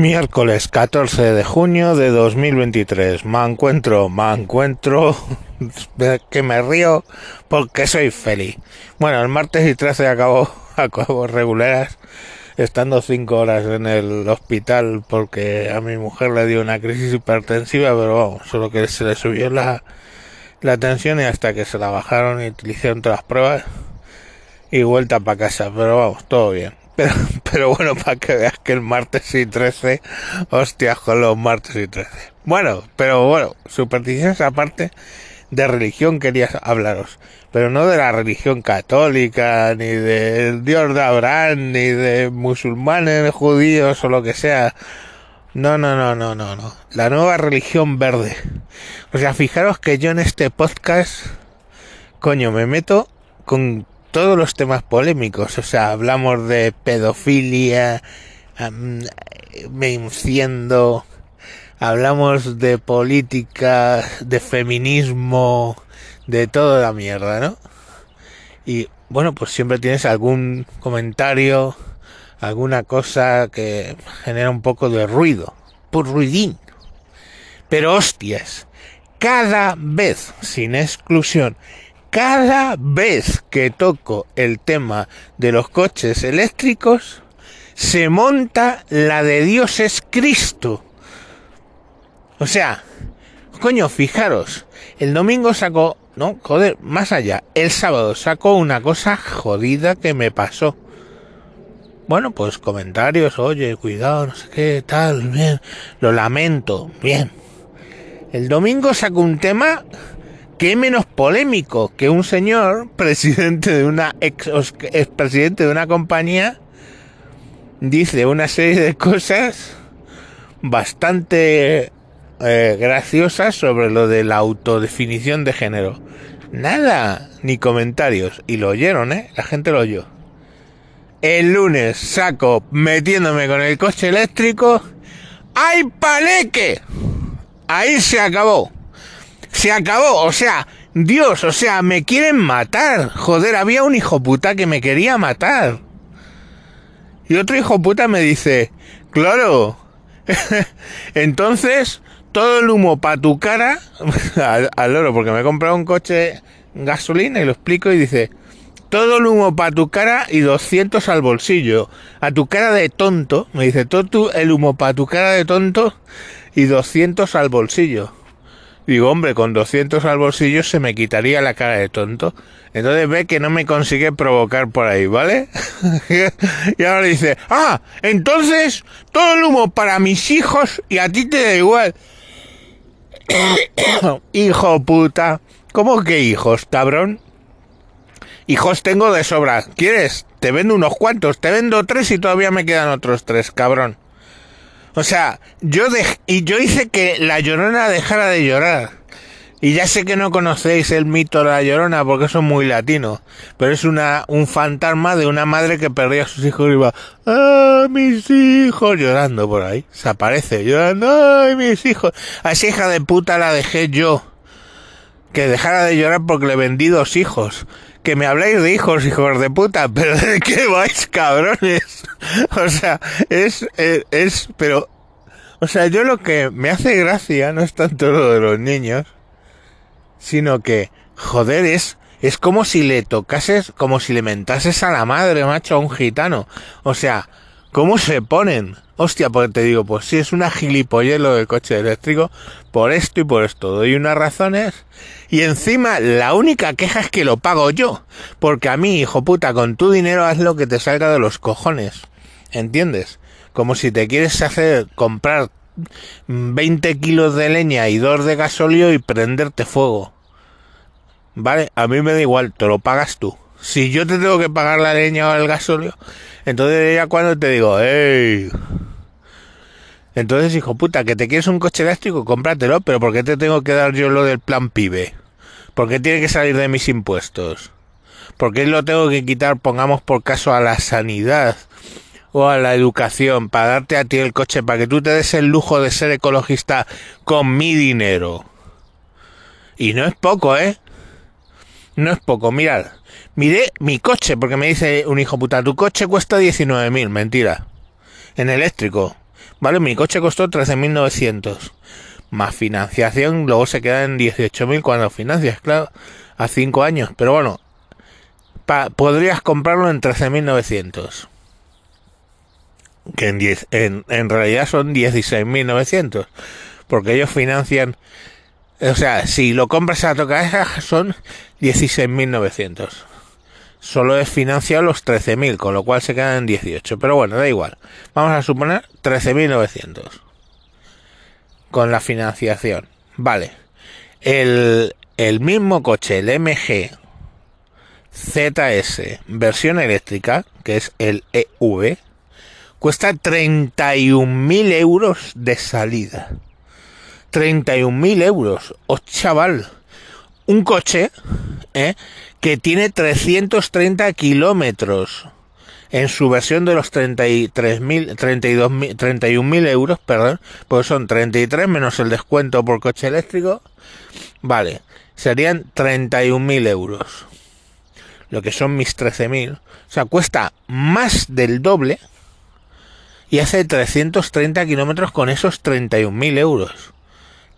Miércoles 14 de junio de 2023. Me encuentro, me encuentro que me río porque soy feliz. Bueno, el martes y 13 acabo, acabo regulares estando 5 horas en el hospital porque a mi mujer le dio una crisis hipertensiva, pero vamos, solo que se le subió la, la tensión y hasta que se la bajaron y utilizaron todas las pruebas y vuelta para casa, pero vamos, todo bien. Pero, bueno, para que veas que el martes y 13, hostias con los martes y 13. Bueno, pero bueno, supersticiones aparte de religión quería hablaros, pero no de la religión católica, ni del Dios de Abraham, ni de musulmanes, judíos o lo que sea. No, no, no, no, no, no. La nueva religión verde. O sea, fijaros que yo en este podcast, coño, me meto con todos los temas polémicos, o sea, hablamos de pedofilia, me enciendo, hablamos de política, de feminismo, de toda la mierda, ¿no? Y bueno, pues siempre tienes algún comentario, alguna cosa que genera un poco de ruido, por ruidín. Pero hostias, cada vez, sin exclusión, cada vez que toco el tema de los coches eléctricos, se monta la de Dios es Cristo. O sea, coño, fijaros, el domingo sacó, no, joder, más allá, el sábado sacó una cosa jodida que me pasó. Bueno, pues comentarios, oye, cuidado, no sé qué, tal, bien, lo lamento, bien. El domingo sacó un tema qué menos polémico que un señor, presidente de una ex, presidente de una compañía, dice una serie de cosas bastante eh, graciosas sobre lo de la autodefinición de género. Nada, ni comentarios. Y lo oyeron, ¿eh? La gente lo oyó. El lunes saco metiéndome con el coche eléctrico. ¡Ay, paleque! Ahí se acabó se acabó, o sea, Dios, o sea, me quieren matar. Joder, había un hijo puta que me quería matar. Y otro hijo puta me dice, claro, entonces todo el humo para tu cara, al, oro, porque me he comprado un coche gasolina y lo explico y dice, todo el humo para tu cara y 200 al bolsillo. A tu cara de tonto, me dice, todo el humo para tu cara de tonto y 200 al bolsillo. Digo, hombre, con 200 al bolsillo se me quitaría la cara de tonto. Entonces ve que no me consigue provocar por ahí, ¿vale? y ahora dice, ah, entonces todo el humo para mis hijos y a ti te da igual. Hijo puta. ¿Cómo que hijos, cabrón? Hijos tengo de sobra. ¿Quieres? Te vendo unos cuantos. Te vendo tres y todavía me quedan otros tres, cabrón. O sea, yo y yo hice que la llorona dejara de llorar. Y ya sé que no conocéis el mito de la llorona porque eso es muy latino, pero es una, un fantasma de una madre que perdía a sus hijos y iba, ¡ah, mis hijos! llorando por ahí. Se aparece llorando, ¡ay, mis hijos! A esa hija de puta la dejé yo. Que dejara de llorar porque le vendí dos hijos que me habláis de hijos, hijos de puta, pero ¿de qué vais, cabrones? O sea, es, es, es, pero, o sea, yo lo que me hace gracia no es tanto lo de los niños, sino que, joder, es, es como si le tocases, como si le mentases a la madre, macho, a un gitano. O sea, ¿cómo se ponen? Hostia, porque te digo, pues si es una gilipollelo del coche eléctrico, por esto y por esto. Doy unas razones y encima la única queja es que lo pago yo. Porque a mí, hijo puta, con tu dinero haz lo que te salga de los cojones. ¿Entiendes? Como si te quieres hacer comprar 20 kilos de leña y dos de gasolio y prenderte fuego. ¿Vale? A mí me da igual, te lo pagas tú. Si yo te tengo que pagar la leña o el gasolio, entonces ya cuando te digo, ¡Ey! Entonces, hijo puta, que te quieres un coche eléctrico, cómpratelo, pero ¿por qué te tengo que dar yo lo del plan pibe? ¿Por qué tiene que salir de mis impuestos? ¿Por qué lo tengo que quitar, pongamos por caso, a la sanidad o a la educación para darte a ti el coche, para que tú te des el lujo de ser ecologista con mi dinero? Y no es poco, ¿eh? No es poco, mirad. Miré mi coche, porque me dice un hijo puta, tu coche cuesta 19.000, mentira. En eléctrico. ¿Vale? Mi coche costó 13.900. Más financiación, luego se queda en 18.000 cuando financias, claro, a 5 años. Pero bueno, podrías comprarlo en 13.900. Que en, 10, en, en realidad son 16.900. Porque ellos financian... O sea, si lo compras a tocar son 16.900 solo es financiado los 13.000, con lo cual se quedan en 18. Pero bueno, da igual. Vamos a suponer 13.900 con la financiación. Vale. El, el mismo coche, el MG ZS versión eléctrica, que es el EV, cuesta 31.000 euros de salida. 31.000 euros. Oh, chaval. Un coche, ¿eh? que tiene 330 kilómetros en su versión de los 33.000, 32.000, 31.000 euros, perdón, pues son 33 menos el descuento por coche eléctrico, vale, serían 31.000 euros, lo que son mis 13.000, o sea, cuesta más del doble y hace 330 kilómetros con esos 31.000 euros.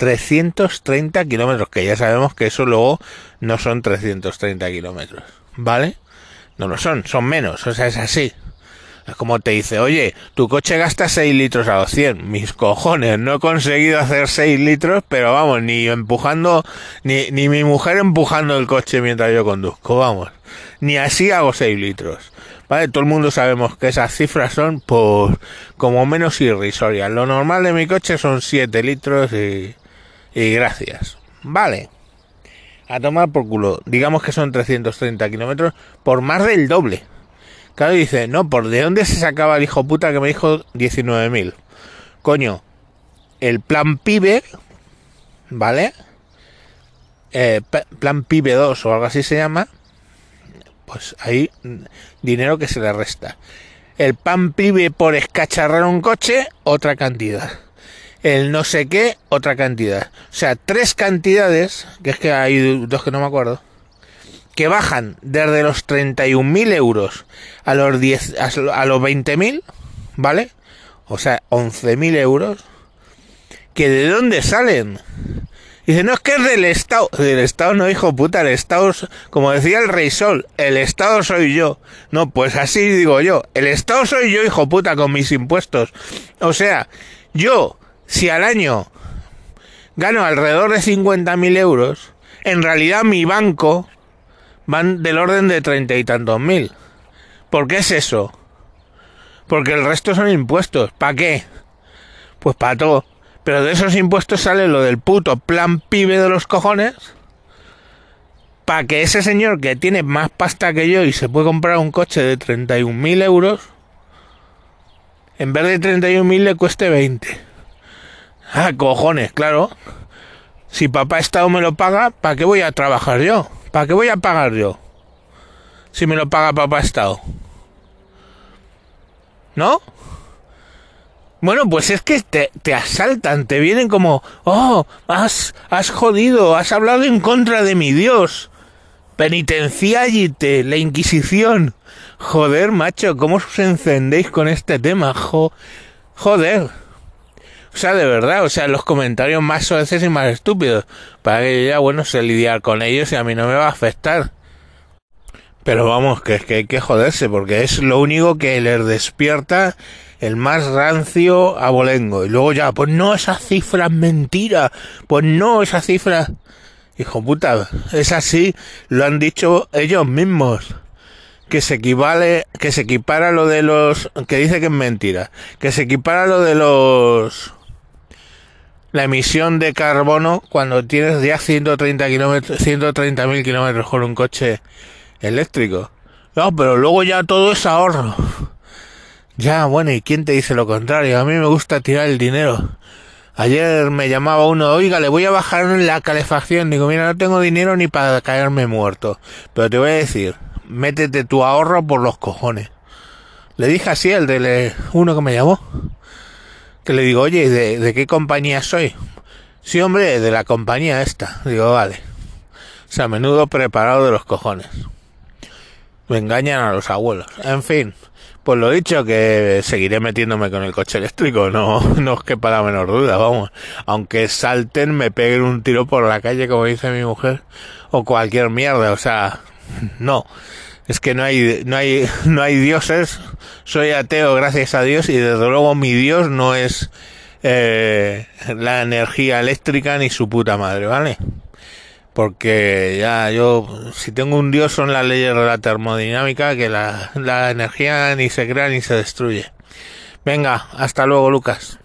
330 kilómetros, que ya sabemos que eso luego no son 330 kilómetros, ¿vale? No lo son, son menos, o sea, es así. Es como te dice, oye, tu coche gasta 6 litros a 200. Mis cojones, no he conseguido hacer 6 litros, pero vamos, ni empujando, ni, ni mi mujer empujando el coche mientras yo conduzco, vamos. Ni así hago 6 litros. ¿Vale? Todo el mundo sabemos que esas cifras son, pues, como menos irrisorias. Lo normal de mi coche son 7 litros y, y gracias. Vale. A tomar por culo. Digamos que son 330 kilómetros por más del doble. Claro, dice, no, ¿por de dónde se sacaba el hijo puta que me dijo 19.000? Coño, el plan PIBE, ¿vale? Eh, plan PIBE 2 o algo así se llama. Pues hay dinero que se le resta. El pan PIBE por escacharrar un coche, otra cantidad el no sé qué, otra cantidad. O sea, tres cantidades, que es que hay dos que no me acuerdo, que bajan desde los 31.000 euros a los, 10, a los 20.000, ¿vale? O sea, 11.000 euros, que de dónde salen. Dice, no es que es del Estado. Del Estado no, hijo puta, el Estado, como decía el Rey Sol, el Estado soy yo. No, pues así digo yo, el Estado soy yo, hijo puta, con mis impuestos. O sea, yo si al año gano alrededor de 50.000 euros, en realidad mi banco van del orden de treinta y tantos mil. ¿Por qué es eso? Porque el resto son impuestos. ¿Para qué? Pues para todo. Pero de esos impuestos sale lo del puto plan pibe de los cojones. Para que ese señor que tiene más pasta que yo y se puede comprar un coche de 31.000 euros, en vez de 31.000 le cueste 20. Ah, cojones, claro. Si papá Estado me lo paga, ¿para qué voy a trabajar yo? ¿Para qué voy a pagar yo? Si me lo paga papá Estado. ¿No? Bueno, pues es que te, te, asaltan, te vienen como, oh, has, has jodido, has hablado en contra de mi Dios. Penitenciállite, la Inquisición. Joder, macho, ¿cómo os encendéis con este tema? Jo, joder. O sea, de verdad, o sea, los comentarios más soeces y más estúpidos. Para que yo ya, bueno, sé lidiar con ellos y a mí no me va a afectar. Pero vamos, que es que hay que joderse, porque es lo único que les despierta el más rancio abolengo. Y luego ya, pues no, esa cifra es mentira. Pues no, esa cifra... Hijo puta, es así, lo han dicho ellos mismos que se equivale, que se equipara lo de los, que dice que es mentira, que se equipara lo de los la emisión de carbono cuando tienes ya 130 kilómetros, 130 mil kilómetros con un coche eléctrico. No, pero luego ya todo es ahorro. Ya, bueno, ¿y quién te dice lo contrario? A mí me gusta tirar el dinero. Ayer me llamaba uno, oiga, le voy a bajar la calefacción. Digo, mira, no tengo dinero ni para caerme muerto. Pero te voy a decir, métete tu ahorro por los cojones. Le dije así el de uno que me llamó que le digo, oye, ¿de, ¿de qué compañía soy? Sí, hombre, de la compañía esta. Digo, vale. O sea, menudo preparado de los cojones. Me engañan a los abuelos. En fin, Pues lo dicho, que seguiré metiéndome con el coche eléctrico, no, no es que para menor duda, vamos. Aunque salten, me peguen un tiro por la calle, como dice mi mujer, o cualquier mierda, o sea, no. Es que no hay, no hay, no hay dioses. Soy ateo, gracias a Dios, y desde luego mi Dios no es eh, la energía eléctrica ni su puta madre, ¿vale? porque ya yo, si tengo un dios son las leyes de la termodinámica, que la, la energía ni se crea ni se destruye. Venga, hasta luego Lucas.